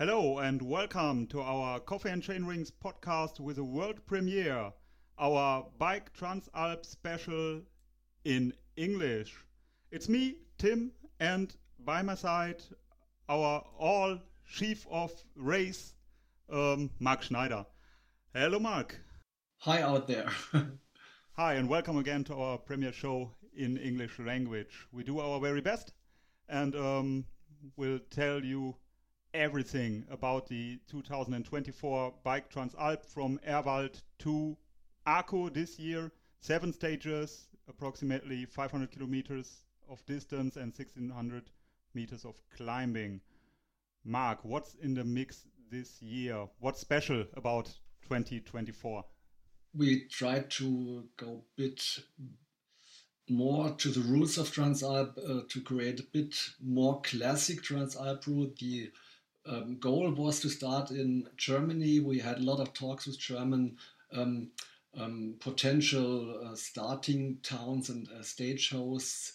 Hello and welcome to our Coffee and Chainrings podcast with a world premiere, our Bike Transalp special in English. It's me, Tim, and by my side, our all chief of race, um, Mark Schneider. Hello, Mark. Hi out there. Hi, and welcome again to our premiere show in English language. We do our very best and um, we'll tell you everything about the 2024 Bike Transalp from Ehrwald to Arco this year. Seven stages, approximately 500 kilometers of distance and 1600 meters of climbing. Mark, what's in the mix this year? What's special about 2024? We tried to go a bit more to the roots of Transalp uh, to create a bit more classic Transalp route. The um, goal was to start in Germany. We had a lot of talks with German um, um, potential uh, starting towns and uh, stage hosts.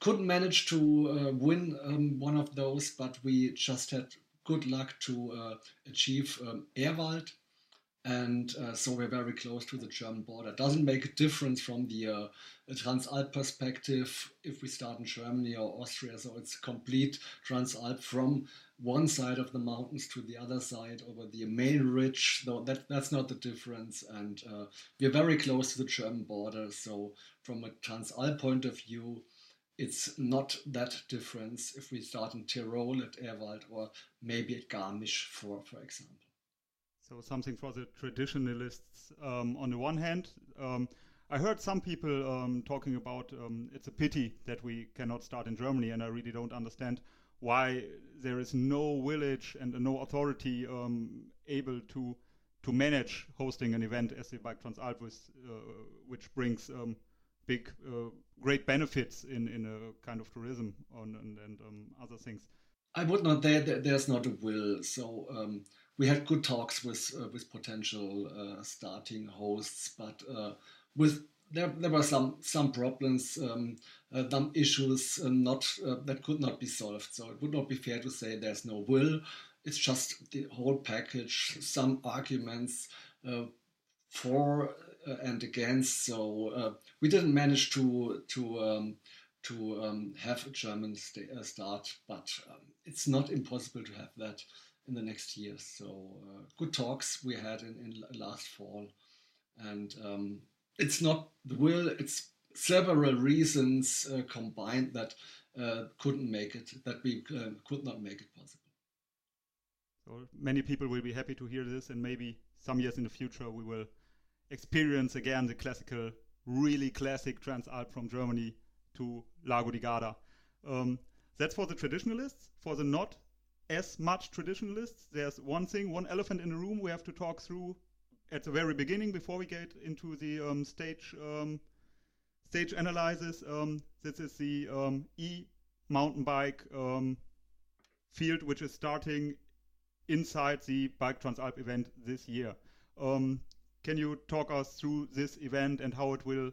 Couldn't manage to uh, win um, one of those, but we just had good luck to uh, achieve um, Ehrwald. And uh, so we're very close to the German border. Doesn't make a difference from the uh, Transalp perspective if we start in Germany or Austria. So it's complete Transalp from one side of the mountains to the other side over the main ridge. Though that that's not the difference, and uh, we're very close to the German border. So from a Transalp point of view, it's not that difference if we start in Tyrol at Ehrwald or maybe at Garmisch, for for example. So something for the traditionalists um, on the one hand. Um, I heard some people um, talking about um, it's a pity that we cannot start in Germany, and I really don't understand why there is no village and no authority um, able to to manage hosting an event as the Bike Transalp, uh, which brings um, big, uh, great benefits in, in a kind of tourism on, and, and other things. I would not there. There's not a will. So um, we had good talks with uh, with potential uh, starting hosts, but uh, with there, there were some some problems, um, uh, some issues uh, not uh, that could not be solved. So it would not be fair to say there's no will. It's just the whole package, some arguments uh, for and against. So we didn't manage to to um, to um, have a German st start, but um, it's not impossible to have that in the next years. So good talks we had in, in last fall, and um, it's not the will, it's several reasons uh, combined that uh, couldn't make it, that we uh, could not make it possible. So many people will be happy to hear this, and maybe some years in the future we will experience again the classical, really classic Transalp from Germany to Lago di Garda. Um, that's for the traditionalists. For the not as much traditionalists, there's one thing, one elephant in the room we have to talk through at the very beginning, before we get into the um, stage um, stage analysis, um, this is the um, e mountain bike um, field, which is starting inside the Bike Transalp event this year. Um, can you talk us through this event and how it will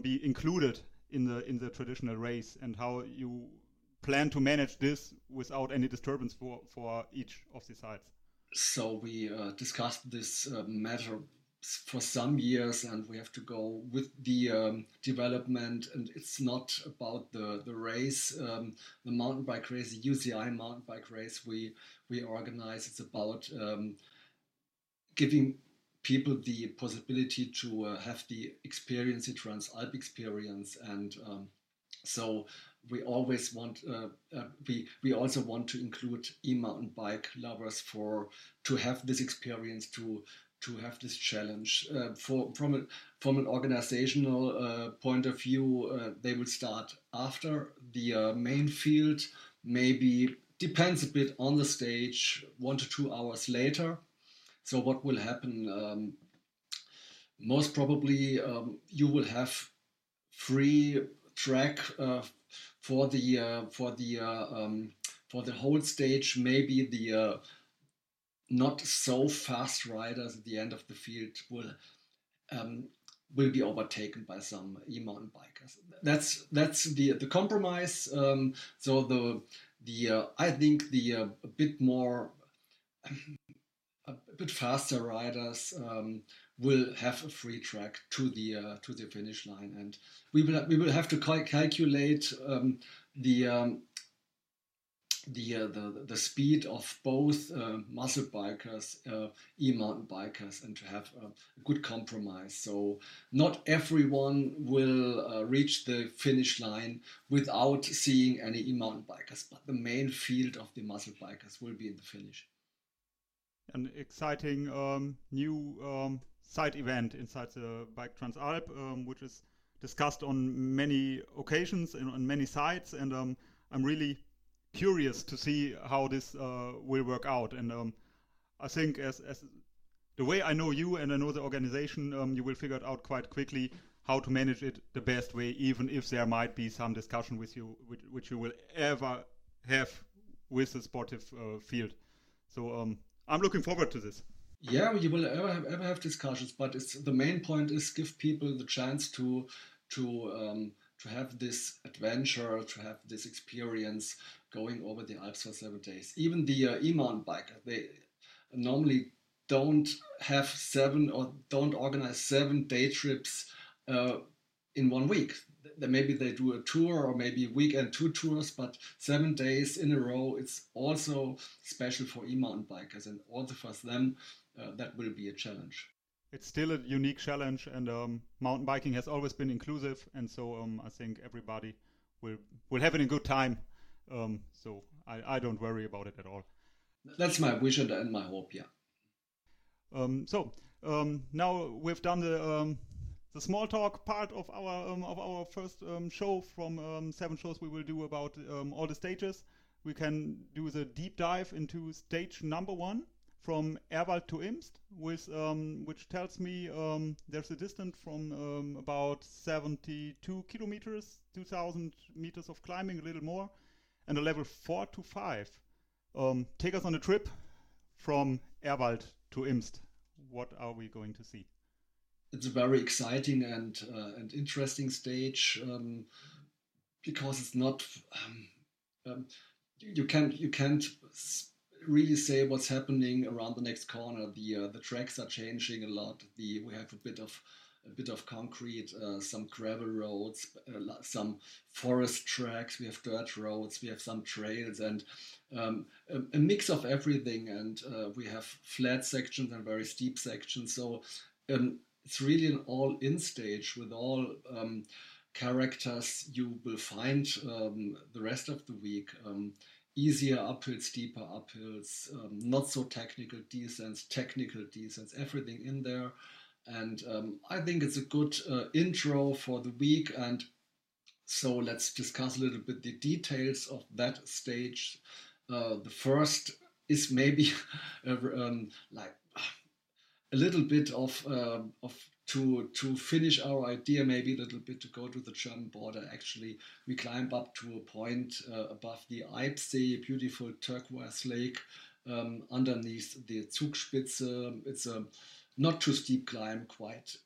be included in the in the traditional race and how you plan to manage this without any disturbance for for each of the sides? so we uh, discussed this uh, matter for some years and we have to go with the um, development and it's not about the the race um, the mountain bike race the UCI mountain bike race we we organize it's about um, giving people the possibility to uh, have the experience the Transalp experience and um, so we always want uh, uh, we we also want to include e-mountain bike lovers for to have this experience to to have this challenge. Uh, for from a, from an organizational uh, point of view uh, they will start after the uh, main field. Maybe depends a bit on the stage one to two hours later. So what will happen um, most probably um, you will have free track for the uh, for the uh, um, for the whole stage, maybe the uh, not so fast riders at the end of the field will um, will be overtaken by some e-mountain bikers. That's that's the the compromise. Um, so the the uh, I think the uh, a bit more a bit faster riders um, will have a free track to the uh, to the finish line, and we will we will have to cal calculate um, the um, the, uh, the the speed of both uh, muscle bikers, uh, e-mountain bikers, and to have a, good compromise. So not everyone will uh, reach the finish line without seeing any e-mountain bikers, but the main field of the muscle bikers will be in the finish. An exciting um, new um, side event inside the Bike Transalp, um, which is discussed on many occasions and on many sites, and um, I'm really curious to see how this uh, will work out. And um, I think as, as the way I know you and I know the organization, um, you will figure it out quite quickly how to manage it the best way, even if there might be some discussion with you, which, which you will ever have with the sportive uh, field. So um, I'm looking forward to this. Yeah, you will ever have, ever have discussions, but it's the main point is give people the chance to to um, to have this adventure, to have this experience going over the Alps for seven days. Even the uh, e-mountain biker, they normally don't have seven or don't organize seven day trips uh, in one week. Maybe they do a tour or maybe weekend two tours, but seven days in a row, it's also special for e-mountain bikers and also for them, uh, that will be a challenge it's still a unique challenge, and um, mountain biking has always been inclusive, and so um, I think everybody will will have it in good time. Um, so I, I don't worry about it at all. That's my wish and my hope. Yeah. Um, so um, now we've done the um, the small talk part of our of our first show from seven shows we will do about all the stages. We can do the deep dive into stage number one from Ehrwald to Imst, with, um, which tells me um, there's a distance from um, about 72 kilometers, 2,000 meters of climbing, a little more, and a level 4 to 5. Um, take us on a trip from Ehrwald to Imst. What are we going to see? It's a very exciting and uh, and interesting stage um, because it's not um, you can't you can't really say what's happening around the next corner. The uh, the tracks are changing a lot. The we have a bit of a bit of concrete, uh, some gravel roads, uh, some forest tracks. We have dirt roads. We have some trails and um, a, a, mix of everything. And uh, we have flat sections and very steep sections. So um, it's really an all-in stage with all. Um, characters you will find um, the rest of the week. Um, easier uphills, deeper uphills, um, not so technical descents, technical descents, everything in there. And um, I think it's a good uh, intro for the week. And so let's discuss a little bit the details of that stage. Uh, the first is maybe um, like a little bit of uh, of to to finish our idea maybe a little bit to go to the German border. Actually, we climb up to a point uh, above the Eibsee, beautiful turquoise lake, um, underneath the Zugspitze. It's a not too steep climb, quite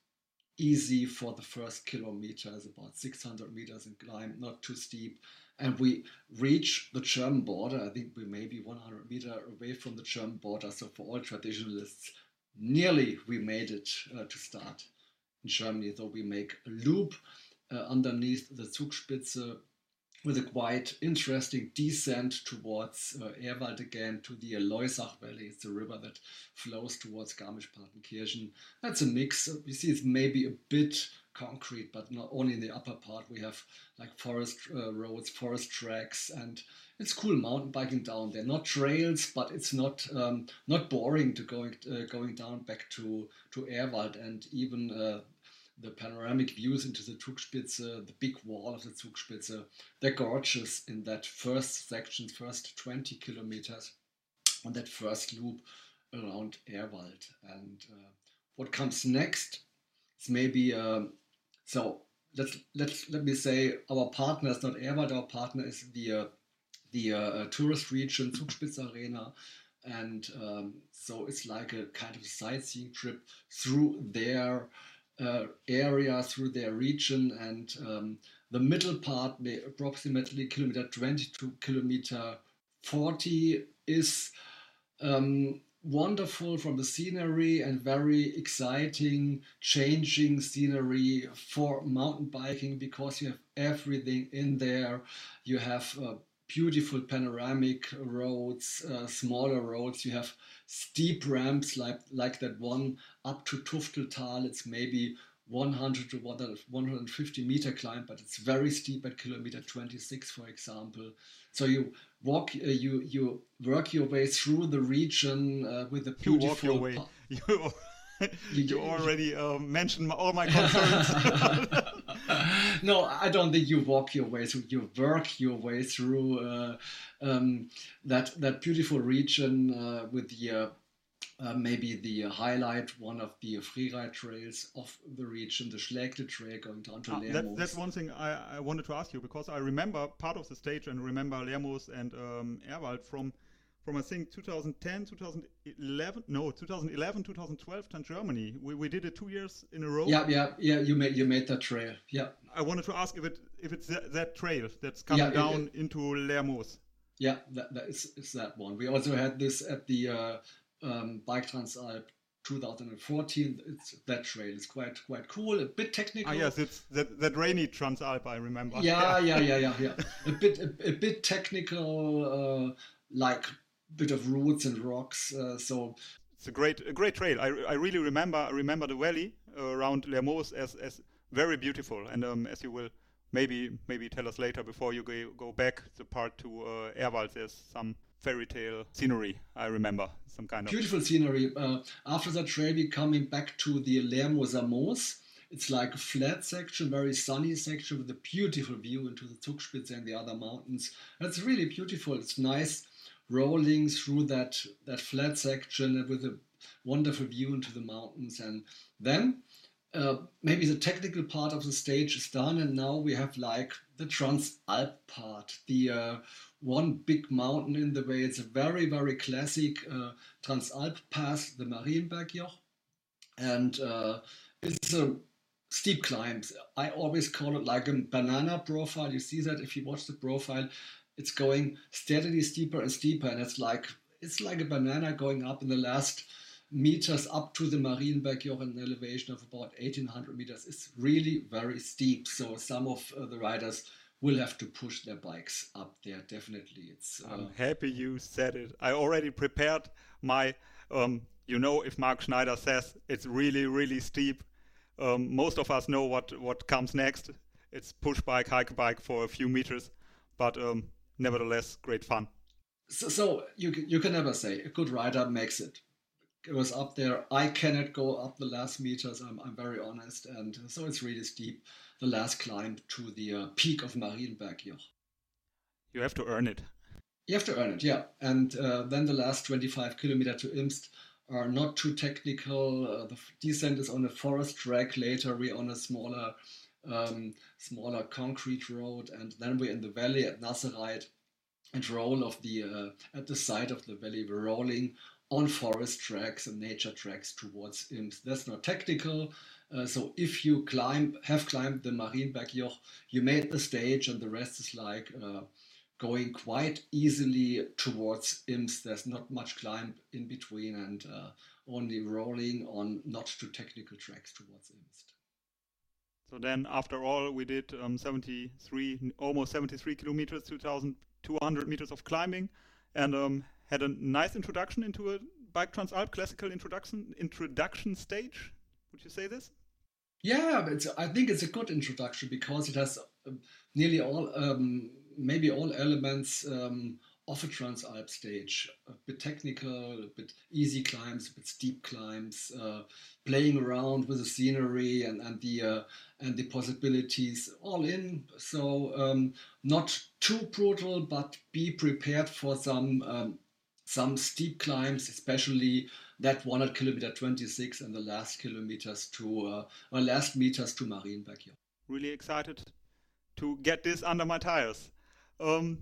easy for the first kilometer. It's about 600 meters in climb, not too steep. And we reach the German border. I think we may be 100 meter away from the German border. So for all traditionalists, nearly we made it uh, to start in Germany. So we make a loop uh, underneath the Zugspitze with a quite interesting descent towards uh, Ehrwald again to the Loisach Valley. It's a river that flows towards Garmisch-Partenkirchen. That's a mix. You see, it's maybe a bit concrete, but not only in the upper part. We have like forest uh, roads, forest tracks, and it's cool mountain biking down there. Not trails, but it's not um, not boring to going uh, going down back to to Ehrwald, and even uh, the panoramic views into the Zugspitze, the big wall of the Zugspitze. They're gorgeous in that first section, first 20 kilometers on that first loop around Ehrwald. And uh, what comes next is maybe um, so. Let's let's let me say our partner is not Ehrwald. Our partner is the uh, the uh, tourist region Zugspitze Arena, and um, so it's like a kind of sightseeing trip through their uh, area through their region and um, the middle part approximately kilometer 22 kilometer 40 is Um, wonderful from the scenery and very exciting, changing scenery for mountain biking because you have everything in there. You have uh, beautiful panoramic roads, uh, smaller roads. You have steep ramps like like that one up to Tufteltal. It's maybe 100 to 150 meter climb, but it's very steep at kilometer 26, for example. So you walk, uh, you you work your way through the region uh, with a beautiful. You walk your way. You, you, already uh, mentioned all my concerns. no, I don't think you walk your way through. You work your way through uh, um, that that beautiful region uh, with the uh, maybe the highlight, one of the freeride trails of the region, the Schlägte Trail going down to ah, Lermoos. That, that's one thing I, I, wanted to ask you because I remember part of the stage and remember Lermoos and um, Ehrwald from from I think 2010, 2011, no, 2011, 2012 to Germany. We, we did it two years in a row. Yeah, yeah, yeah. You made you made that trail. Yeah. I wanted to ask if it if it's that, that trail that's coming yeah, down it, into Lermoos. Yeah, that, that is, is that one. We also had this at the uh, um, Bike Transalp 2014. It's that trail. It's quite quite cool. A bit technical. Ah, yes, it's that, that rainy Transalp. I remember. Yeah, yeah, yeah, yeah, yeah. a bit a, a bit technical, uh, like bit of roots and rocks. Uh, so it's a great a great trail. I, I really remember I remember the valley around Lermoos as as very beautiful. And um, as you will maybe maybe tell us later before you go, go back the part to uh, Ehrwald, there's some fairy tale scenery. I remember some kind of beautiful scenery. Uh, after that we coming back to the Lermoser Moos. It's like a flat section, very sunny section with a beautiful view into the Zugspitze and the other mountains. It's really beautiful. It's nice rolling through that that flat section with a wonderful view into the mountains. And then uh, maybe the technical part of the stage is done, and now we have like the Transalp part, the uh, one big mountain in the way. It's a very, very classic uh, Transalp pass, the Marienbergjoch. And uh, it's a steep climb. I always call it like a banana profile. You see that if you watch the profile, it's going steadily steeper and steeper. And it's like it's like a banana going up in the last meters up to the Marienbergjoch in an elevation of about 1800 meters. It's really very steep. So some of uh, the riders will have to push their bikes up there. Definitely, it's. Uh, I'm happy you said it. I already prepared my. Um, you know, if Mark Schneider says it's really, really steep, um, most of us know what what comes next. It's push bike, hike bike for a few meters, but um, nevertheless, great fun. So, so you you can never say a good rider makes it. It was up there. I cannot go up the last meters. I'm, I'm very honest, and so it's really steep the last climb to the uh, peak of Marienbergjoch. You have to earn it. You have to earn it, yeah. And uh, then the last 25 kilometer to Imst are not too technical. Uh, the descent is on a forest track. Later, we're on a smaller, um, smaller concrete road, and then we're in the valley at Nassereith. And roll of the uh, at the side of the valley, we're rolling on forest tracks and nature tracks towards Imst. That's not technical. Uh, so if you climb, have climbed the Marienbergjoch, you made the stage, and the rest is like uh, going quite easily towards Imst. There's not much climb in between, and uh, only rolling on not too technical tracks towards Imst. So then, after all, we did um, 73, almost 73 kilometers, 2,200 meters of climbing, and um, had a nice introduction into a Bike Transalp classical introduction introduction stage. Would you say this? Yeah, I think it's a good introduction because it has um, nearly all, um, maybe all elements um, of a Transalp stage. A bit technical, a bit easy climbs, a bit steep climbs, uh, playing around with the scenery and, and the uh, and the possibilities all in. So um, not too brutal, but be prepared for some um, some steep climbs, especially that 100 kilometer 26 and the last kilometers to uh, or last meters to Marienberg. Really excited to get this under my tires. Um,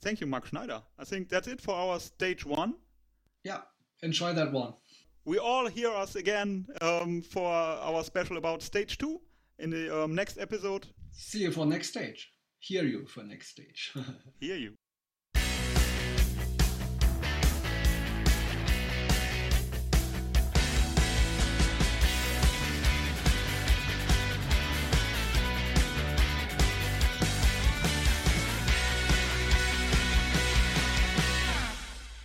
thank you, Mark Schneider. I think that's it for our stage one. Yeah, enjoy that one. We all hear us again um, for our special about stage two in the um, next episode. See you for next stage. Hear you for next stage. hear you.